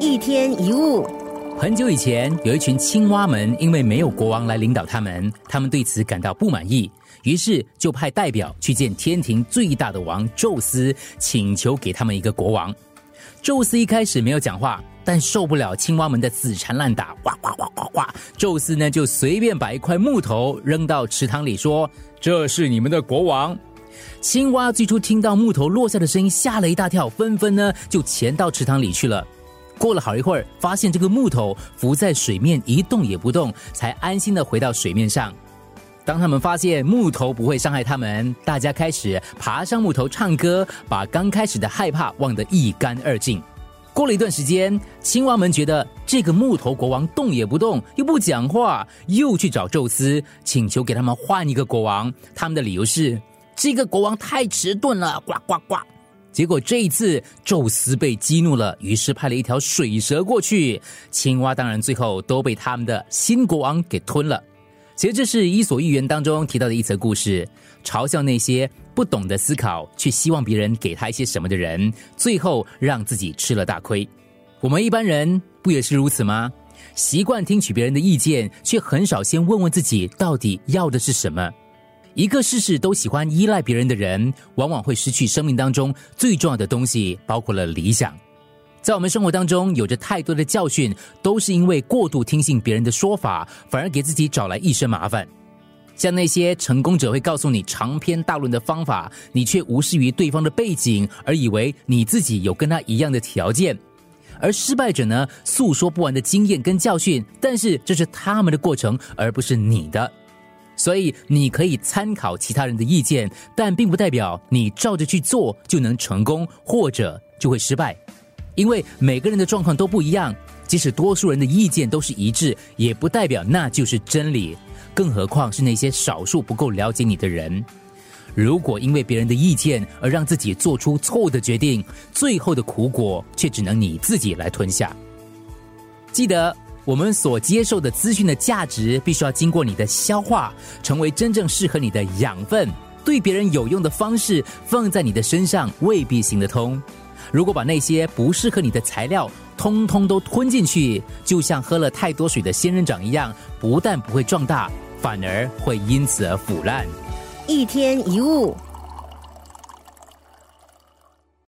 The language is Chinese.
一天一物，很久以前，有一群青蛙们，因为没有国王来领导他们，他们对此感到不满意，于是就派代表去见天庭最大的王宙斯，请求给他们一个国王。宙斯一开始没有讲话，但受不了青蛙们的死缠烂打，哇哇哇哇哇，宙斯呢就随便把一块木头扔到池塘里，说：“这是你们的国王。”青蛙最初听到木头落下的声音，吓了一大跳，纷纷呢就潜到池塘里去了。过了好一会儿，发现这个木头浮在水面一动也不动，才安心的回到水面上。当他们发现木头不会伤害他们，大家开始爬上木头唱歌，把刚开始的害怕忘得一干二净。过了一段时间，青蛙们觉得这个木头国王动也不动，又不讲话，又去找宙斯，请求给他们换一个国王。他们的理由是这个国王太迟钝了，呱呱呱。结果这一次，宙斯被激怒了，于是派了一条水蛇过去。青蛙当然最后都被他们的新国王给吞了。其实这是《伊索寓言》当中提到的一则故事，嘲笑那些不懂得思考却希望别人给他一些什么的人，最后让自己吃了大亏。我们一般人不也是如此吗？习惯听取别人的意见，却很少先问问自己到底要的是什么。一个事事都喜欢依赖别人的人，往往会失去生命当中最重要的东西，包括了理想。在我们生活当中，有着太多的教训，都是因为过度听信别人的说法，反而给自己找来一身麻烦。像那些成功者会告诉你长篇大论的方法，你却无视于对方的背景，而以为你自己有跟他一样的条件；而失败者呢，诉说不完的经验跟教训，但是这是他们的过程，而不是你的。所以你可以参考其他人的意见，但并不代表你照着去做就能成功，或者就会失败。因为每个人的状况都不一样，即使多数人的意见都是一致，也不代表那就是真理。更何况是那些少数不够了解你的人。如果因为别人的意见而让自己做出错误的决定，最后的苦果却只能你自己来吞下。记得。我们所接受的资讯的价值，必须要经过你的消化，成为真正适合你的养分。对别人有用的方式放在你的身上，未必行得通。如果把那些不适合你的材料通通都吞进去，就像喝了太多水的仙人掌一样，不但不会壮大，反而会因此而腐烂。一天一物。